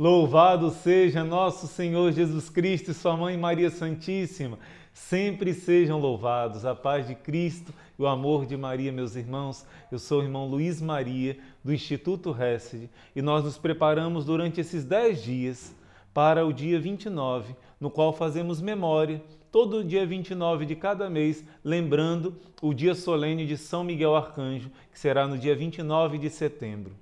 Louvado seja nosso Senhor Jesus Cristo e sua mãe Maria Santíssima. Sempre sejam louvados a paz de Cristo e o amor de Maria, meus irmãos. Eu sou o irmão Luiz Maria, do Instituto Hesed, e nós nos preparamos durante esses dez dias para o dia 29, no qual fazemos memória, todo dia 29 de cada mês, lembrando o dia solene de São Miguel Arcanjo, que será no dia 29 de setembro.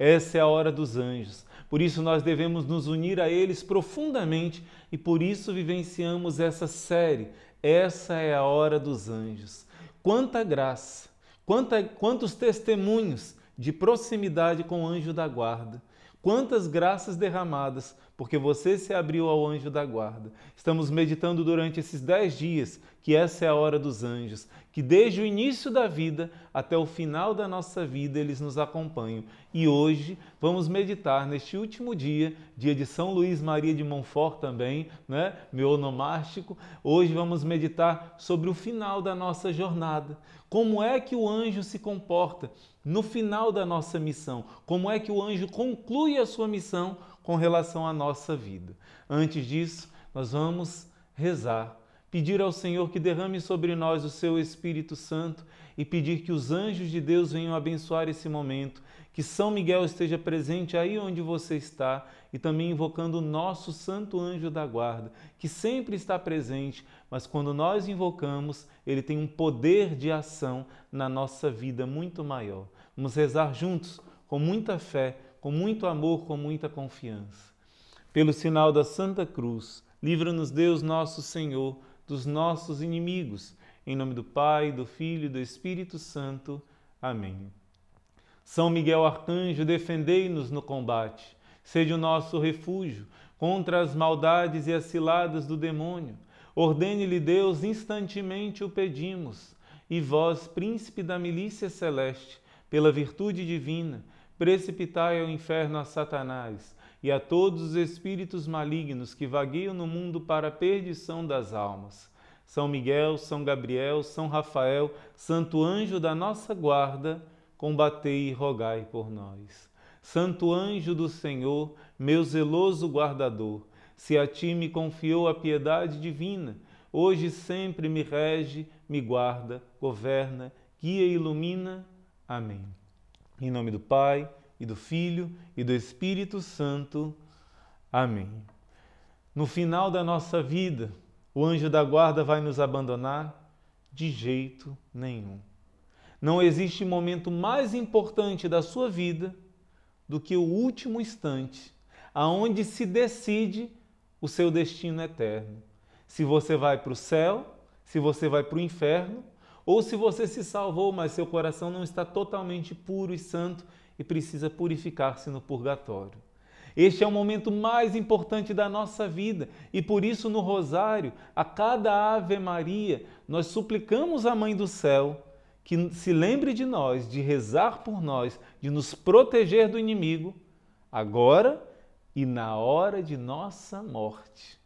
Essa é a hora dos anjos por isso nós devemos nos unir a eles profundamente e por isso vivenciamos essa série. Essa é a hora dos anjos. Quanta graça, quanta, quantos testemunhos de proximidade com o anjo da guarda. Quantas graças derramadas, porque você se abriu ao anjo da guarda. Estamos meditando durante esses dez dias que essa é a hora dos anjos, que desde o início da vida até o final da nossa vida eles nos acompanham. E hoje vamos meditar neste último dia, dia de São Luís Maria de Montfort também, né? meu onomástico. Hoje vamos meditar sobre o final da nossa jornada. Como é que o anjo se comporta no final da nossa missão? Como é que o anjo conclui a sua missão com relação à nossa vida? Antes disso, nós vamos rezar, pedir ao Senhor que derrame sobre nós o seu Espírito Santo e pedir que os anjos de Deus venham abençoar esse momento, que São Miguel esteja presente aí onde você está e também invocando o nosso santo anjo da guarda, que sempre está presente, mas quando nós invocamos, ele tem um poder de ação na nossa vida muito maior. Vamos rezar juntos, com muita fé, com muito amor, com muita confiança. Pelo sinal da Santa Cruz, livra-nos Deus nosso Senhor dos nossos inimigos. Em nome do Pai, do Filho e do Espírito Santo. Amém. São Miguel Arcanjo, defendei-nos no combate. Seja o nosso refúgio contra as maldades e as ciladas do demônio. Ordene-lhe Deus, instantemente o pedimos. E vós, príncipe da milícia celeste, pela virtude divina, precipitai ao inferno a Satanás e a todos os espíritos malignos que vagueiam no mundo para a perdição das almas. São Miguel, São Gabriel, São Rafael, Santo anjo da nossa guarda, combatei e rogai por nós. Santo anjo do Senhor, meu zeloso guardador, se a ti me confiou a piedade divina, hoje sempre me rege, me guarda, governa, guia e ilumina Amém. Em nome do Pai, e do Filho, e do Espírito Santo. Amém. No final da nossa vida, o anjo da guarda vai nos abandonar? De jeito nenhum. Não existe momento mais importante da sua vida do que o último instante, aonde se decide o seu destino eterno. Se você vai para o céu, se você vai para o inferno, ou se você se salvou, mas seu coração não está totalmente puro e santo e precisa purificar-se no purgatório. Este é o momento mais importante da nossa vida e por isso no rosário, a cada Ave Maria, nós suplicamos à Mãe do Céu que se lembre de nós, de rezar por nós, de nos proteger do inimigo, agora e na hora de nossa morte.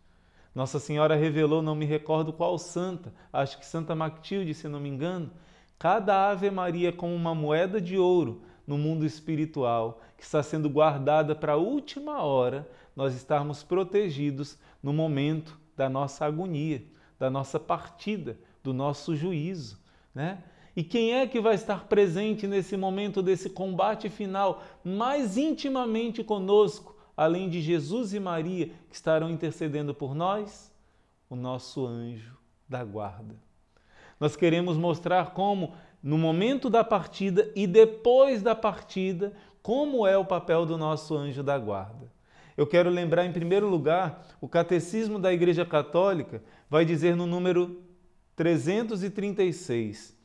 Nossa Senhora revelou, não me recordo qual santa, acho que Santa Mactilde, se não me engano, cada Ave Maria como uma moeda de ouro no mundo espiritual que está sendo guardada para a última hora nós estarmos protegidos no momento da nossa agonia, da nossa partida, do nosso juízo, né? E quem é que vai estar presente nesse momento desse combate final mais intimamente conosco? Além de Jesus e Maria que estarão intercedendo por nós? O nosso anjo da guarda. Nós queremos mostrar como, no momento da partida e depois da partida, como é o papel do nosso anjo da guarda. Eu quero lembrar, em primeiro lugar, o Catecismo da Igreja Católica vai dizer no número 336: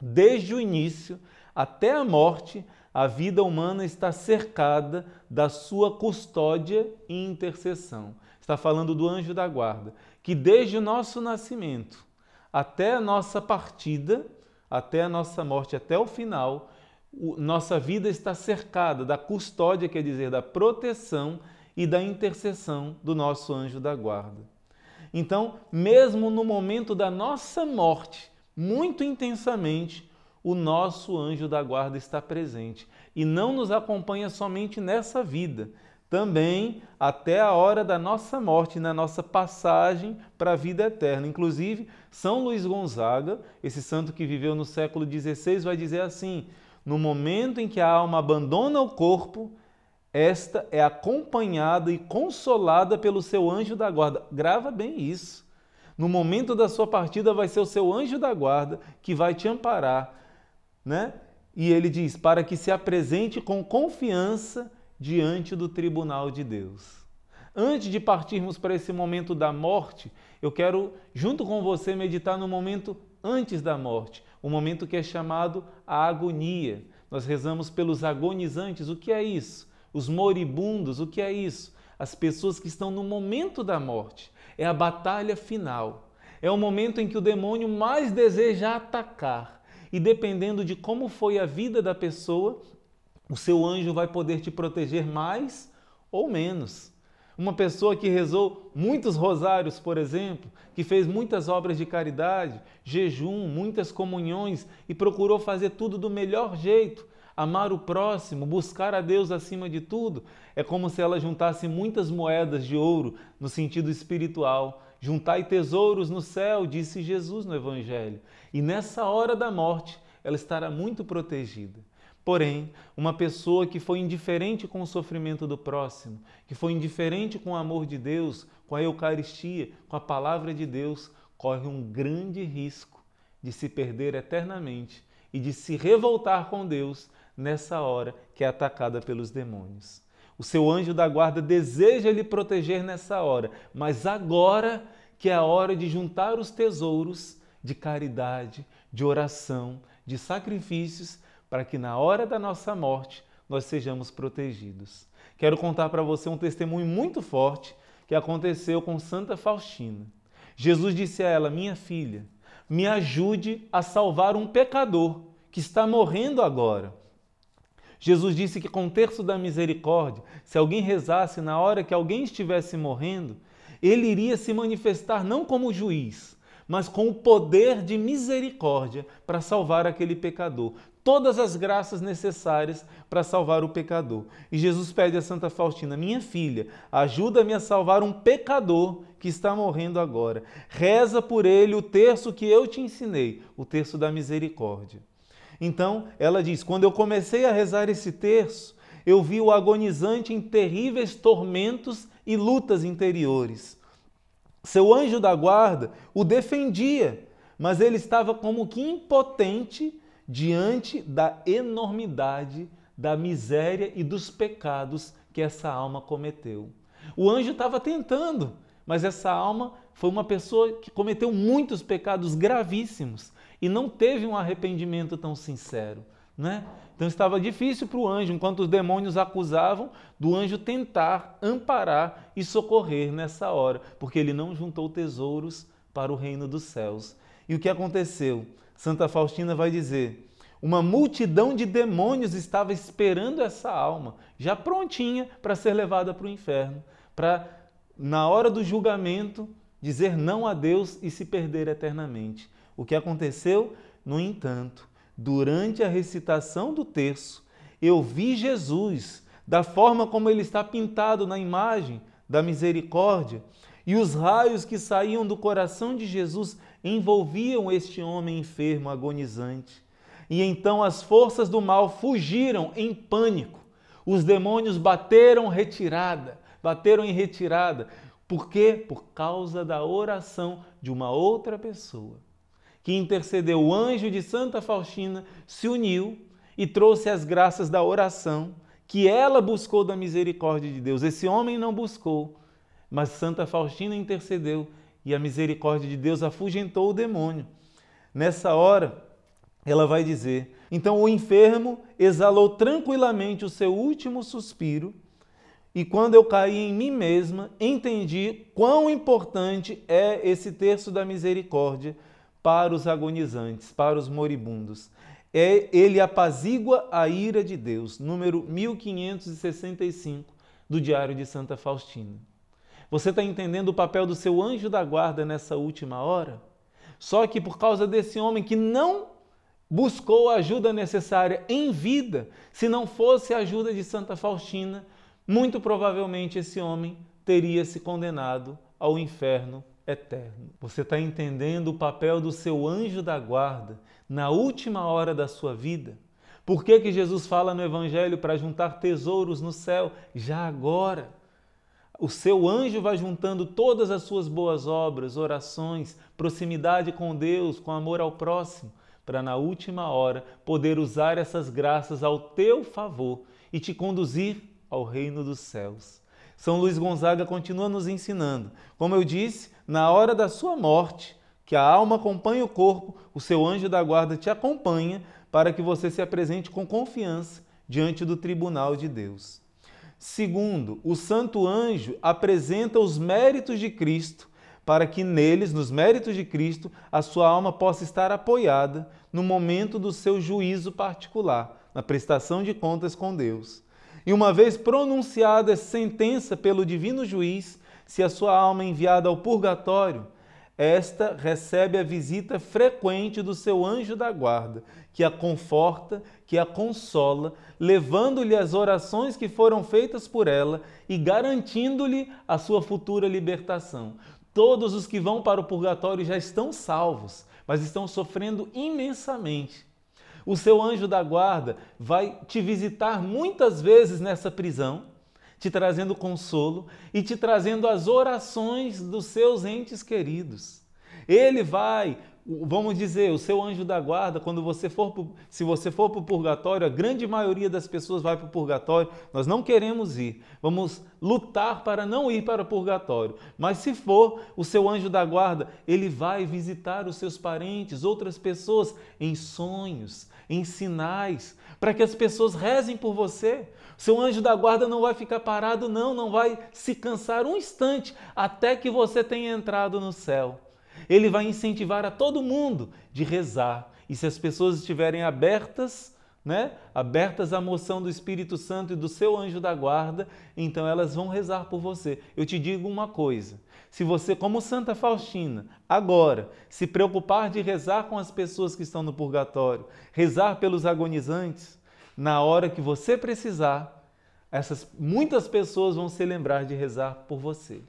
Desde o início até a morte, a vida humana está cercada da sua custódia e intercessão. Está falando do anjo da guarda, que desde o nosso nascimento até a nossa partida, até a nossa morte, até o final, nossa vida está cercada da custódia, quer dizer, da proteção e da intercessão do nosso anjo da guarda. Então, mesmo no momento da nossa morte, muito intensamente, o nosso anjo da guarda está presente e não nos acompanha somente nessa vida. também até a hora da nossa morte, na nossa passagem para a vida eterna. Inclusive, São Luís Gonzaga, esse santo que viveu no século XVI, vai dizer assim: no momento em que a alma abandona o corpo, esta é acompanhada e consolada pelo seu anjo da guarda. Grava bem isso. No momento da sua partida, vai ser o seu anjo da guarda que vai te amparar, né? E ele diz: para que se apresente com confiança diante do tribunal de Deus. Antes de partirmos para esse momento da morte, eu quero, junto com você, meditar no momento antes da morte, o momento que é chamado a agonia. Nós rezamos pelos agonizantes. O que é isso? Os moribundos. O que é isso? As pessoas que estão no momento da morte. É a batalha final. É o momento em que o demônio mais deseja atacar. E dependendo de como foi a vida da pessoa, o seu anjo vai poder te proteger mais ou menos. Uma pessoa que rezou muitos rosários, por exemplo, que fez muitas obras de caridade, jejum, muitas comunhões e procurou fazer tudo do melhor jeito, amar o próximo, buscar a Deus acima de tudo, é como se ela juntasse muitas moedas de ouro no sentido espiritual. Juntai tesouros no céu, disse Jesus no Evangelho. E nessa hora da morte, ela estará muito protegida. Porém, uma pessoa que foi indiferente com o sofrimento do próximo, que foi indiferente com o amor de Deus, com a Eucaristia, com a palavra de Deus, corre um grande risco de se perder eternamente e de se revoltar com Deus nessa hora que é atacada pelos demônios. O seu anjo da guarda deseja lhe proteger nessa hora, mas agora que é a hora de juntar os tesouros de caridade, de oração, de sacrifícios para que na hora da nossa morte nós sejamos protegidos. Quero contar para você um testemunho muito forte que aconteceu com Santa Faustina. Jesus disse a ela: Minha filha, me ajude a salvar um pecador que está morrendo agora. Jesus disse que com o terço da misericórdia, se alguém rezasse na hora que alguém estivesse morrendo, ele iria se manifestar não como juiz, mas com o poder de misericórdia para salvar aquele pecador todas as graças necessárias para salvar o pecador. E Jesus pede a Santa Faustina: Minha filha, ajuda-me a salvar um pecador que está morrendo agora. Reza por ele o terço que eu te ensinei, o terço da misericórdia. Então, ela diz: Quando eu comecei a rezar esse terço, eu vi o agonizante em terríveis tormentos e lutas interiores. Seu anjo da guarda o defendia, mas ele estava como que impotente diante da enormidade da miséria e dos pecados que essa alma cometeu. O anjo estava tentando, mas essa alma foi uma pessoa que cometeu muitos pecados gravíssimos e não teve um arrependimento tão sincero, né? Então estava difícil para o anjo, enquanto os demônios acusavam, do anjo tentar amparar e socorrer nessa hora, porque ele não juntou tesouros para o reino dos céus. E o que aconteceu? Santa Faustina vai dizer: uma multidão de demônios estava esperando essa alma, já prontinha para ser levada para o inferno, para, na hora do julgamento, dizer não a Deus e se perder eternamente. O que aconteceu? No entanto, durante a recitação do terço, eu vi Jesus da forma como ele está pintado na imagem da misericórdia, e os raios que saíam do coração de Jesus envolviam este homem enfermo, agonizante. E então as forças do mal fugiram em pânico. Os demônios bateram retirada, bateram em retirada. Por quê? Por causa da oração de uma outra pessoa que intercedeu. O anjo de Santa Faustina se uniu e trouxe as graças da oração que ela buscou da misericórdia de Deus. Esse homem não buscou, mas Santa Faustina intercedeu e a misericórdia de Deus afugentou o demônio. Nessa hora, ela vai dizer: Então o enfermo exalou tranquilamente o seu último suspiro, e quando eu caí em mim mesma, entendi quão importante é esse terço da misericórdia para os agonizantes, para os moribundos. É, ele apazigua a ira de Deus, número 1565 do Diário de Santa Faustina. Você está entendendo o papel do seu anjo da guarda nessa última hora? Só que por causa desse homem que não buscou a ajuda necessária em vida, se não fosse a ajuda de Santa Faustina, muito provavelmente esse homem teria se condenado ao inferno eterno. Você está entendendo o papel do seu anjo da guarda na última hora da sua vida? Por que, que Jesus fala no Evangelho para juntar tesouros no céu já agora? O seu anjo vai juntando todas as suas boas obras, orações, proximidade com Deus, com amor ao próximo, para na última hora poder usar essas graças ao teu favor e te conduzir ao reino dos céus. São Luís Gonzaga continua nos ensinando. Como eu disse, na hora da sua morte, que a alma acompanha o corpo, o seu anjo da guarda te acompanha para que você se apresente com confiança diante do tribunal de Deus. Segundo, o santo anjo apresenta os méritos de Cristo para que neles, nos méritos de Cristo, a sua alma possa estar apoiada no momento do seu juízo particular, na prestação de contas com Deus. E uma vez pronunciada sentença pelo divino juiz, se a sua alma é enviada ao purgatório, esta recebe a visita frequente do seu anjo da guarda, que a conforta, que a consola, levando-lhe as orações que foram feitas por ela e garantindo-lhe a sua futura libertação. Todos os que vão para o purgatório já estão salvos, mas estão sofrendo imensamente. O seu anjo da guarda vai te visitar muitas vezes nessa prisão, te trazendo consolo e te trazendo as orações dos seus entes queridos. Ele vai, vamos dizer, o seu anjo da guarda, quando você for, pro, se você for para o purgatório, a grande maioria das pessoas vai para o purgatório, nós não queremos ir, vamos lutar para não ir para o purgatório. Mas se for, o seu anjo da guarda, ele vai visitar os seus parentes, outras pessoas, em sonhos, em sinais, para que as pessoas rezem por você. Seu anjo da guarda não vai ficar parado, não, não vai se cansar um instante até que você tenha entrado no céu. Ele vai incentivar a todo mundo de rezar. E se as pessoas estiverem abertas, né, abertas à moção do Espírito Santo e do seu anjo da guarda, então elas vão rezar por você. Eu te digo uma coisa: se você, como Santa Faustina, agora se preocupar de rezar com as pessoas que estão no purgatório, rezar pelos agonizantes, na hora que você precisar, essas muitas pessoas vão se lembrar de rezar por você.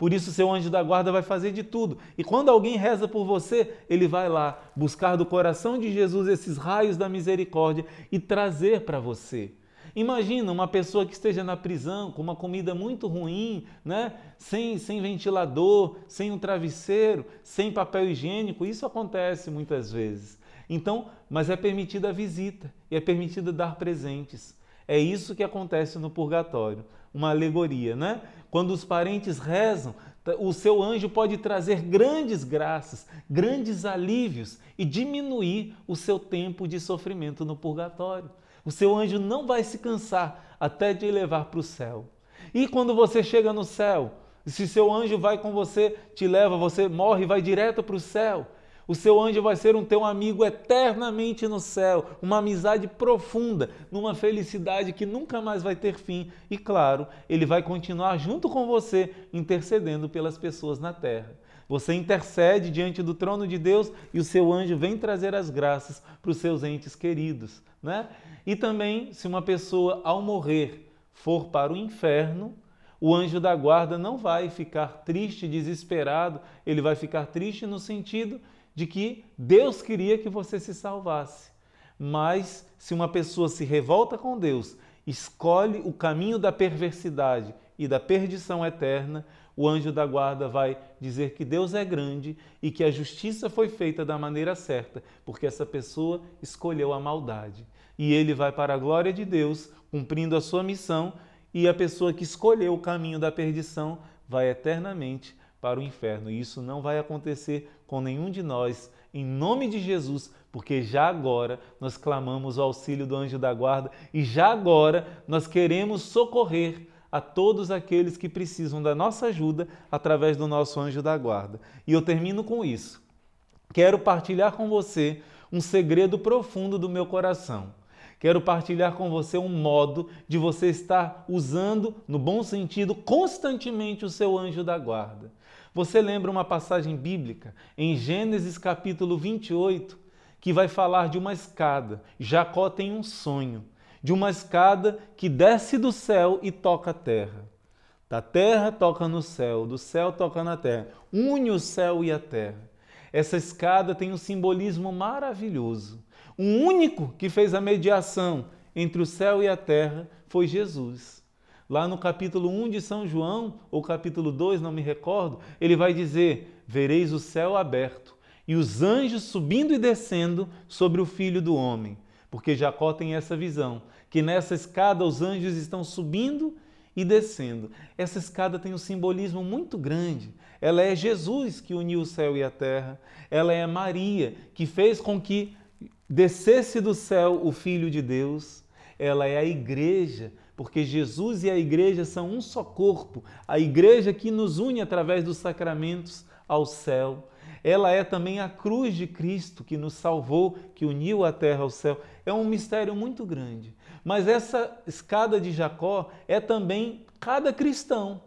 Por isso, seu anjo da guarda vai fazer de tudo. E quando alguém reza por você, ele vai lá buscar do coração de Jesus esses raios da misericórdia e trazer para você. Imagina uma pessoa que esteja na prisão com uma comida muito ruim, né? sem, sem ventilador, sem um travesseiro, sem papel higiênico. Isso acontece muitas vezes. Então, mas é permitida a visita e é permitido dar presentes. É isso que acontece no purgatório, uma alegoria, né? Quando os parentes rezam, o seu anjo pode trazer grandes graças, grandes alívios e diminuir o seu tempo de sofrimento no purgatório. O seu anjo não vai se cansar até de levar para o céu. E quando você chega no céu, se seu anjo vai com você, te leva, você morre e vai direto para o céu. O seu anjo vai ser um teu amigo eternamente no céu, uma amizade profunda, numa felicidade que nunca mais vai ter fim. E claro, ele vai continuar junto com você, intercedendo pelas pessoas na terra. Você intercede diante do trono de Deus e o seu anjo vem trazer as graças para os seus entes queridos. Né? E também, se uma pessoa ao morrer for para o inferno, o anjo da guarda não vai ficar triste, desesperado, ele vai ficar triste no sentido de que Deus queria que você se salvasse. Mas se uma pessoa se revolta com Deus, escolhe o caminho da perversidade e da perdição eterna, o anjo da guarda vai dizer que Deus é grande e que a justiça foi feita da maneira certa, porque essa pessoa escolheu a maldade. E ele vai para a glória de Deus, cumprindo a sua missão, e a pessoa que escolheu o caminho da perdição vai eternamente para o inferno. E isso não vai acontecer com nenhum de nós, em nome de Jesus, porque já agora nós clamamos o auxílio do anjo da guarda e já agora nós queremos socorrer a todos aqueles que precisam da nossa ajuda através do nosso anjo da guarda. E eu termino com isso. Quero partilhar com você um segredo profundo do meu coração. Quero partilhar com você um modo de você estar usando, no bom sentido, constantemente o seu anjo da guarda. Você lembra uma passagem bíblica em Gênesis capítulo 28 que vai falar de uma escada. Jacó tem um sonho. de uma escada que desce do céu e toca a terra. Da terra toca no céu, do céu toca na terra. Une o céu e a terra. Essa escada tem um simbolismo maravilhoso. O único que fez a mediação entre o céu e a terra foi Jesus. Lá no capítulo 1 de São João, ou capítulo 2, não me recordo, ele vai dizer: Vereis o céu aberto e os anjos subindo e descendo sobre o filho do homem. Porque Jacó tem essa visão, que nessa escada os anjos estão subindo e descendo. Essa escada tem um simbolismo muito grande. Ela é Jesus que uniu o céu e a terra. Ela é Maria que fez com que descesse do céu o Filho de Deus. Ela é a igreja, porque Jesus e a igreja são um só corpo. A igreja que nos une através dos sacramentos ao céu. Ela é também a cruz de Cristo que nos salvou, que uniu a terra ao céu. É um mistério muito grande. Mas essa escada de Jacó é também cada cristão.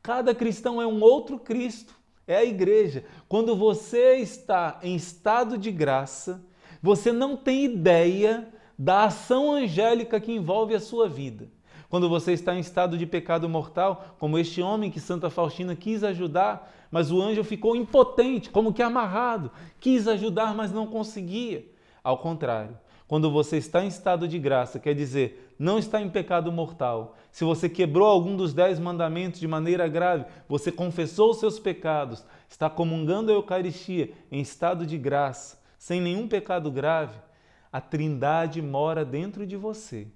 Cada cristão é um outro Cristo, é a igreja. Quando você está em estado de graça, você não tem ideia da ação angélica que envolve a sua vida. Quando você está em estado de pecado mortal, como este homem que Santa Faustina quis ajudar, mas o anjo ficou impotente, como que amarrado, quis ajudar, mas não conseguia. Ao contrário, quando você está em estado de graça, quer dizer, não está em pecado mortal. Se você quebrou algum dos dez mandamentos de maneira grave, você confessou os seus pecados, está comungando a Eucaristia em estado de graça, sem nenhum pecado grave, a Trindade mora dentro de você.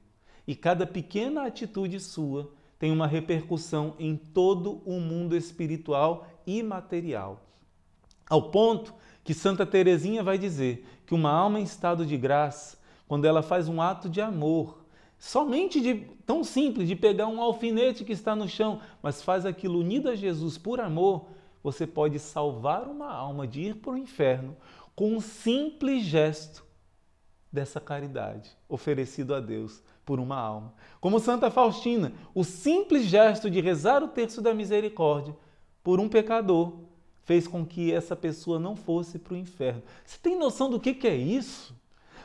E cada pequena atitude sua tem uma repercussão em todo o mundo espiritual e material. Ao ponto que Santa Teresinha vai dizer que uma alma em estado de graça quando ela faz um ato de amor, somente de tão simples de pegar um alfinete que está no chão, mas faz aquilo unido a Jesus por amor, você pode salvar uma alma de ir para o inferno com um simples gesto dessa caridade oferecido a Deus por uma alma. Como Santa Faustina, o simples gesto de rezar o terço da misericórdia por um pecador fez com que essa pessoa não fosse para o inferno. Você tem noção do que, que é isso?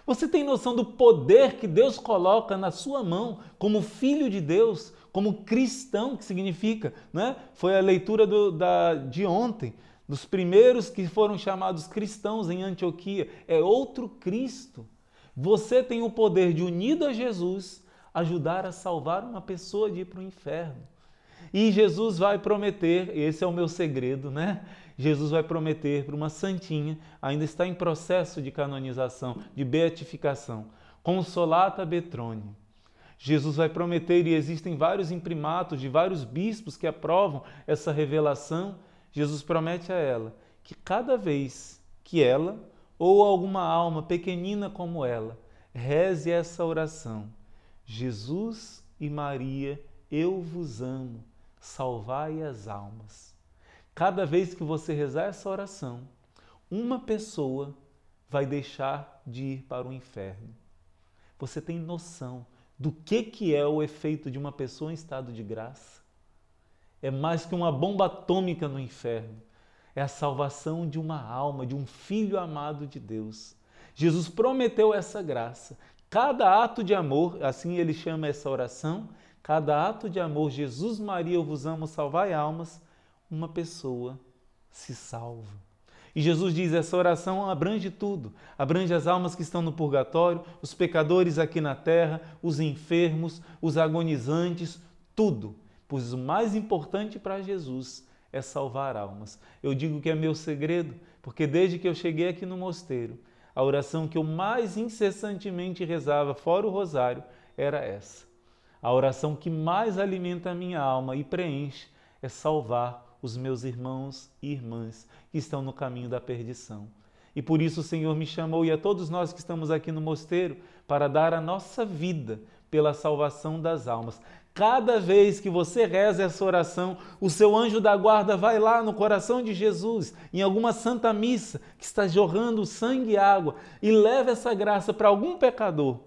Você tem noção do poder que Deus coloca na sua mão como filho de Deus, como cristão, que significa, né? Foi a leitura do, da, de ontem, dos primeiros que foram chamados cristãos em Antioquia. É outro Cristo. Você tem o poder de, unido a Jesus, ajudar a salvar uma pessoa de ir para o inferno. E Jesus vai prometer, esse é o meu segredo, né? Jesus vai prometer para uma santinha, ainda está em processo de canonização, de beatificação, Consolata Betrone. Jesus vai prometer, e existem vários imprimatos de vários bispos que aprovam essa revelação. Jesus promete a ela que cada vez que ela ou alguma alma pequenina como ela reze essa oração: Jesus e Maria, eu vos amo, salvai as almas. Cada vez que você rezar essa oração, uma pessoa vai deixar de ir para o inferno. Você tem noção do que, que é o efeito de uma pessoa em estado de graça? É mais que uma bomba atômica no inferno. É a salvação de uma alma, de um filho amado de Deus. Jesus prometeu essa graça. Cada ato de amor, assim ele chama essa oração, cada ato de amor, Jesus, Maria, eu vos amo, salvai almas, uma pessoa se salva. E Jesus diz: essa oração abrange tudo, abrange as almas que estão no purgatório, os pecadores aqui na terra, os enfermos, os agonizantes, tudo. Pois o mais importante para Jesus é salvar almas. Eu digo que é meu segredo, porque desde que eu cheguei aqui no mosteiro, a oração que eu mais incessantemente rezava, fora o rosário, era essa. A oração que mais alimenta a minha alma e preenche é salvar os meus irmãos e irmãs que estão no caminho da perdição. E por isso o Senhor me chamou e a todos nós que estamos aqui no mosteiro para dar a nossa vida pela salvação das almas. Cada vez que você reza essa oração, o seu anjo da guarda vai lá no coração de Jesus, em alguma santa missa que está jorrando sangue e água, e leva essa graça para algum pecador.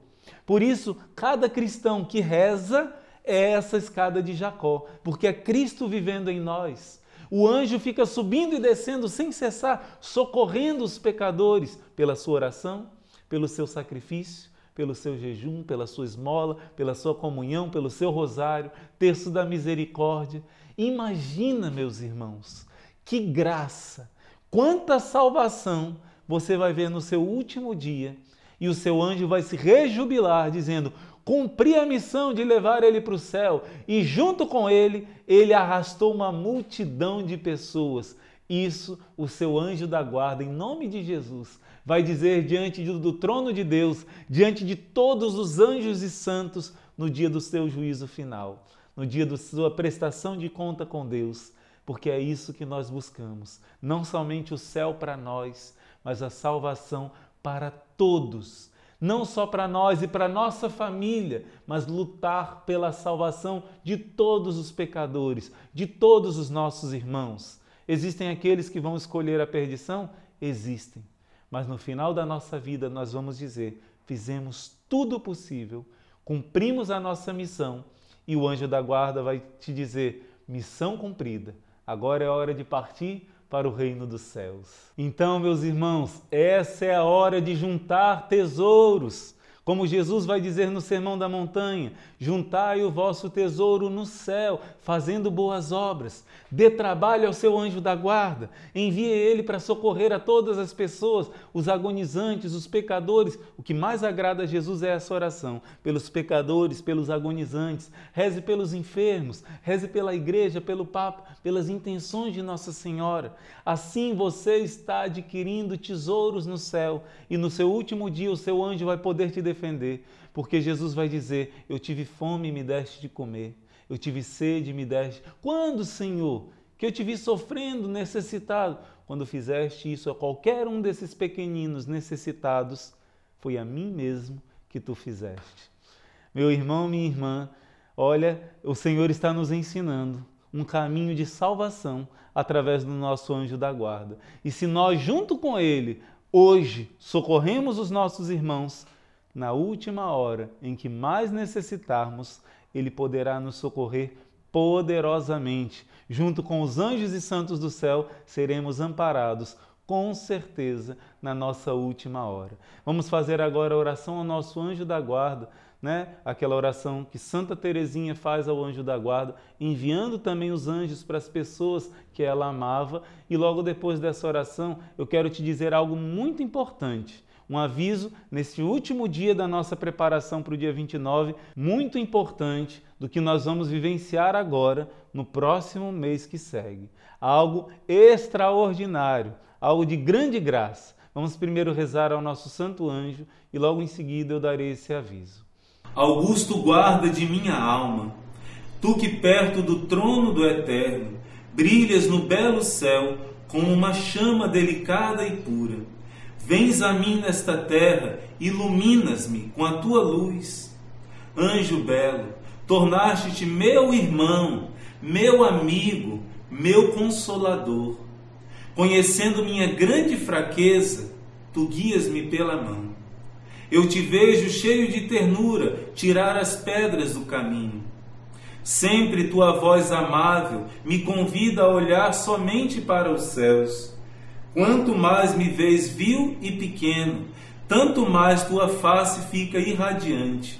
Por isso, cada cristão que reza é essa escada de Jacó, porque é Cristo vivendo em nós. O anjo fica subindo e descendo sem cessar, socorrendo os pecadores pela sua oração, pelo seu sacrifício, pelo seu jejum, pela sua esmola, pela sua comunhão, pelo seu rosário, terço da misericórdia. Imagina, meus irmãos, que graça, quanta salvação você vai ver no seu último dia e o seu anjo vai se rejubilar, dizendo: Cumpri a missão de levar ele para o céu, e junto com ele, ele arrastou uma multidão de pessoas. Isso o seu anjo da guarda, em nome de Jesus, vai dizer diante do trono de Deus, diante de todos os anjos e santos, no dia do seu juízo final, no dia da sua prestação de conta com Deus, porque é isso que nós buscamos, não somente o céu para nós, mas a salvação para todos. Não só para nós e para nossa família, mas lutar pela salvação de todos os pecadores, de todos os nossos irmãos. Existem aqueles que vão escolher a perdição? Existem. Mas no final da nossa vida nós vamos dizer: fizemos tudo possível, cumprimos a nossa missão e o anjo da guarda vai te dizer: missão cumprida. Agora é hora de partir para o reino dos céus. Então, meus irmãos, essa é a hora de juntar tesouros. Como Jesus vai dizer no Sermão da Montanha: juntai o vosso tesouro no céu, fazendo boas obras. Dê trabalho ao seu anjo da guarda. Envie ele para socorrer a todas as pessoas, os agonizantes, os pecadores. O que mais agrada a Jesus é essa oração: pelos pecadores, pelos agonizantes. Reze pelos enfermos, reze pela igreja, pelo Papa, pelas intenções de Nossa Senhora. Assim você está adquirindo tesouros no céu e no seu último dia o seu anjo vai poder te defender, porque Jesus vai dizer: Eu tive fome e me deste de comer. Eu tive sede e me deste. Quando, Senhor, que eu te vi sofrendo, necessitado? Quando fizeste isso a qualquer um desses pequeninos necessitados, foi a mim mesmo que tu fizeste. Meu irmão, minha irmã, olha, o Senhor está nos ensinando um caminho de salvação através do nosso anjo da guarda. E se nós, junto com ele, hoje socorremos os nossos irmãos, na última hora em que mais necessitarmos, ele poderá nos socorrer poderosamente. Junto com os anjos e santos do céu, seremos amparados com certeza na nossa última hora. Vamos fazer agora a oração ao nosso anjo da guarda, né? Aquela oração que Santa Teresinha faz ao anjo da guarda, enviando também os anjos para as pessoas que ela amava. E logo depois dessa oração, eu quero te dizer algo muito importante um aviso nesse último dia da nossa preparação para o dia 29, muito importante do que nós vamos vivenciar agora no próximo mês que segue. Algo extraordinário, algo de grande graça. Vamos primeiro rezar ao nosso santo anjo e logo em seguida eu darei esse aviso. Augusto guarda de minha alma, tu que perto do trono do Eterno brilhas no belo céu como uma chama delicada e pura Vens a mim nesta terra, iluminas-me com a tua luz. Anjo belo, tornaste-te meu irmão, meu amigo, meu consolador. Conhecendo minha grande fraqueza, tu guias-me pela mão. Eu te vejo cheio de ternura tirar as pedras do caminho. Sempre tua voz amável me convida a olhar somente para os céus. Quanto mais me vês vil e pequeno, tanto mais tua face fica irradiante.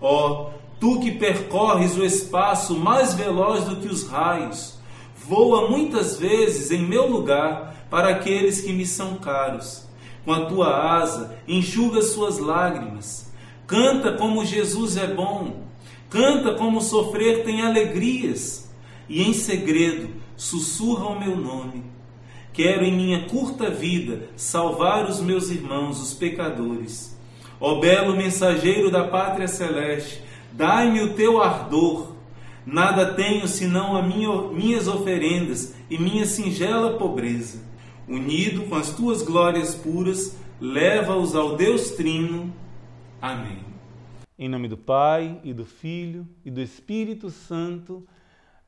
Ó, oh, tu que percorres o espaço mais veloz do que os raios, voa muitas vezes em meu lugar para aqueles que me são caros. Com a tua asa, enxuga suas lágrimas. Canta como Jesus é bom. Canta como sofrer tem alegrias. E em segredo, sussurra o meu nome Quero em minha curta vida salvar os meus irmãos, os pecadores. Ó belo mensageiro da pátria celeste, dai-me o teu ardor. Nada tenho senão as minha, minhas oferendas e minha singela pobreza. Unido com as tuas glórias puras, leva-os ao Deus Trino. Amém. Em nome do Pai, e do Filho, e do Espírito Santo.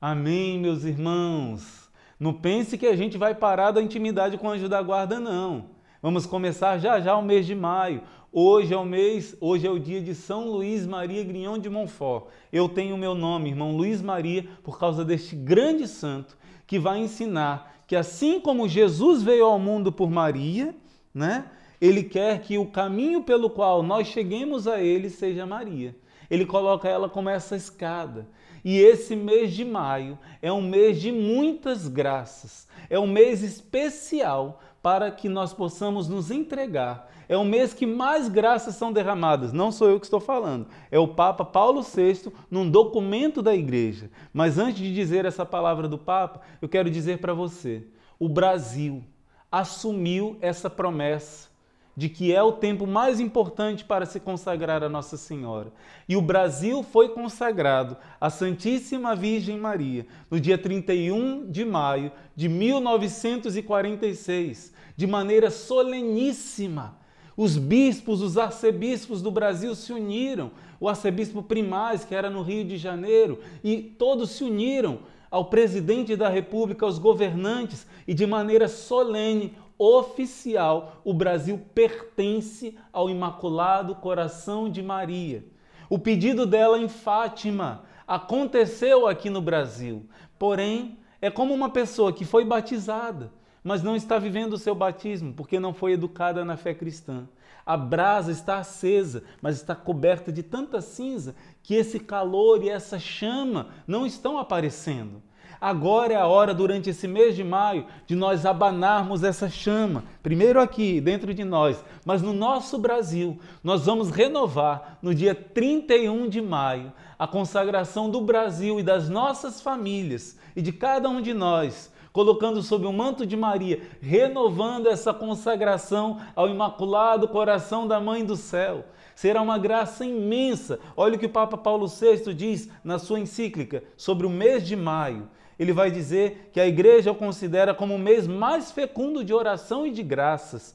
Amém, meus irmãos. Não pense que a gente vai parar da intimidade com o anjo da guarda, não. Vamos começar já já o mês de maio. Hoje é o mês, hoje é o dia de São Luís Maria Grignon de Montfort. Eu tenho o meu nome, irmão Luís Maria, por causa deste grande santo que vai ensinar que assim como Jesus veio ao mundo por Maria, né? Ele quer que o caminho pelo qual nós cheguemos a Ele seja Maria. Ele coloca ela como essa escada. E esse mês de maio é um mês de muitas graças, é um mês especial para que nós possamos nos entregar. É o mês que mais graças são derramadas. Não sou eu que estou falando, é o Papa Paulo VI num documento da igreja. Mas antes de dizer essa palavra do Papa, eu quero dizer para você: o Brasil assumiu essa promessa de que é o tempo mais importante para se consagrar a Nossa Senhora. E o Brasil foi consagrado à Santíssima Virgem Maria no dia 31 de maio de 1946, de maneira soleníssima. Os bispos, os arcebispos do Brasil se uniram, o arcebispo Primaz, que era no Rio de Janeiro, e todos se uniram ao presidente da República, aos governantes, e de maneira solene oficial, o Brasil pertence ao Imaculado Coração de Maria. O pedido dela em Fátima aconteceu aqui no Brasil, porém, é como uma pessoa que foi batizada, mas não está vivendo o seu batismo porque não foi educada na fé cristã. A brasa está acesa, mas está coberta de tanta cinza que esse calor e essa chama não estão aparecendo. Agora é a hora, durante esse mês de maio, de nós abanarmos essa chama. Primeiro aqui, dentro de nós, mas no nosso Brasil. Nós vamos renovar no dia 31 de maio a consagração do Brasil e das nossas famílias e de cada um de nós colocando sob o manto de Maria, renovando essa consagração ao Imaculado Coração da Mãe do Céu. Será uma graça imensa. Olha o que o Papa Paulo VI diz na sua encíclica sobre o mês de maio ele vai dizer que a igreja o considera como o mês mais fecundo de oração e de graças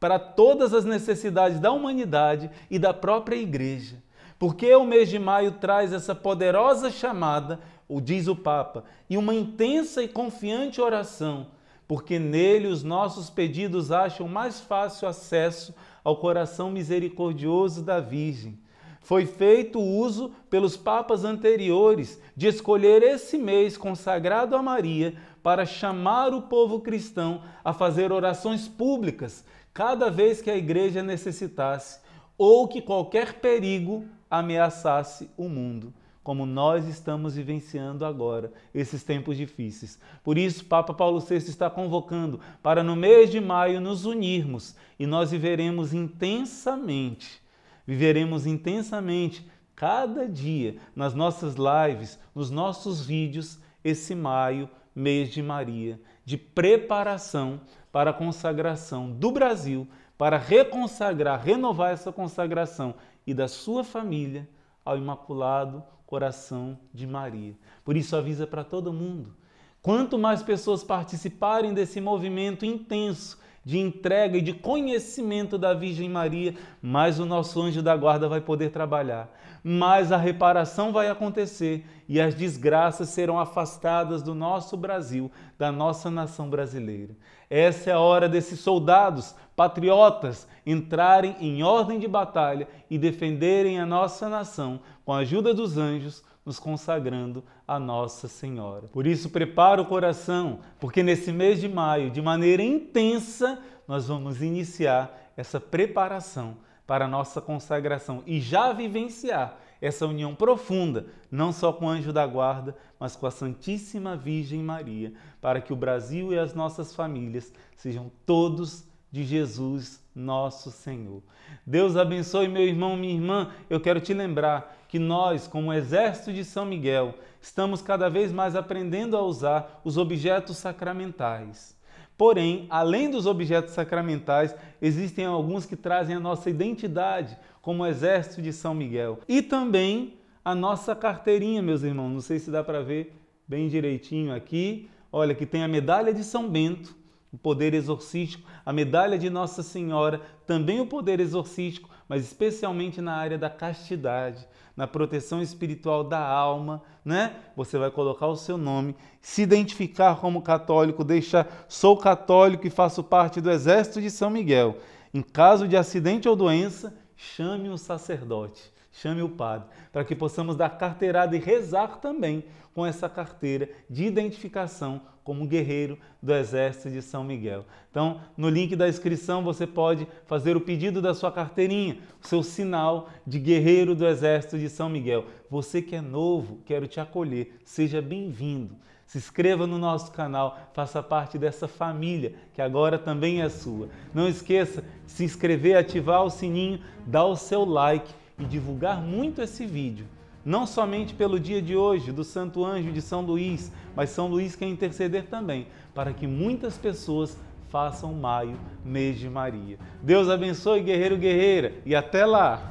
para todas as necessidades da humanidade e da própria igreja. Porque o mês de maio traz essa poderosa chamada, o diz o Papa, e uma intensa e confiante oração, porque nele os nossos pedidos acham mais fácil acesso ao coração misericordioso da Virgem foi feito uso pelos papas anteriores de escolher esse mês consagrado a Maria para chamar o povo cristão a fazer orações públicas cada vez que a igreja necessitasse ou que qualquer perigo ameaçasse o mundo, como nós estamos vivenciando agora, esses tempos difíceis. Por isso, Papa Paulo VI está convocando para no mês de maio nos unirmos e nós viveremos intensamente Viveremos intensamente cada dia nas nossas lives, nos nossos vídeos, esse maio, mês de Maria, de preparação para a consagração do Brasil, para reconsagrar, renovar essa consagração e da sua família ao Imaculado Coração de Maria. Por isso avisa para todo mundo. Quanto mais pessoas participarem desse movimento intenso de entrega e de conhecimento da Virgem Maria, mais o nosso anjo da guarda vai poder trabalhar, mais a reparação vai acontecer e as desgraças serão afastadas do nosso Brasil, da nossa nação brasileira. Essa é a hora desses soldados patriotas entrarem em ordem de batalha e defenderem a nossa nação com a ajuda dos anjos nos consagrando a Nossa Senhora. Por isso, prepara o coração, porque nesse mês de maio, de maneira intensa, nós vamos iniciar essa preparação para a nossa consagração e já vivenciar essa união profunda, não só com o anjo da guarda, mas com a Santíssima Virgem Maria, para que o Brasil e as nossas famílias sejam todos de Jesus, nosso Senhor. Deus abençoe meu irmão, minha irmã. Eu quero te lembrar que nós, como exército de São Miguel, estamos cada vez mais aprendendo a usar os objetos sacramentais. Porém, além dos objetos sacramentais, existem alguns que trazem a nossa identidade como exército de São Miguel. E também a nossa carteirinha, meus irmãos. Não sei se dá para ver bem direitinho aqui. Olha, que tem a medalha de São Bento o poder exorcístico, a medalha de Nossa Senhora, também o poder exorcístico, mas especialmente na área da castidade, na proteção espiritual da alma, né? Você vai colocar o seu nome, se identificar como católico, deixar sou católico e faço parte do exército de São Miguel. Em caso de acidente ou doença, chame um sacerdote chame o padre, para que possamos dar carteirada e rezar também com essa carteira de identificação como guerreiro do Exército de São Miguel. Então, no link da inscrição você pode fazer o pedido da sua carteirinha, o seu sinal de guerreiro do Exército de São Miguel. Você que é novo, quero te acolher, seja bem-vindo. Se inscreva no nosso canal, faça parte dessa família que agora também é sua. Não esqueça de se inscrever, ativar o sininho, dar o seu like e divulgar muito esse vídeo. Não somente pelo dia de hoje do Santo Anjo de São Luís, mas São Luís quer interceder também para que muitas pessoas façam maio, mês de Maria. Deus abençoe, guerreiro, guerreira, e até lá!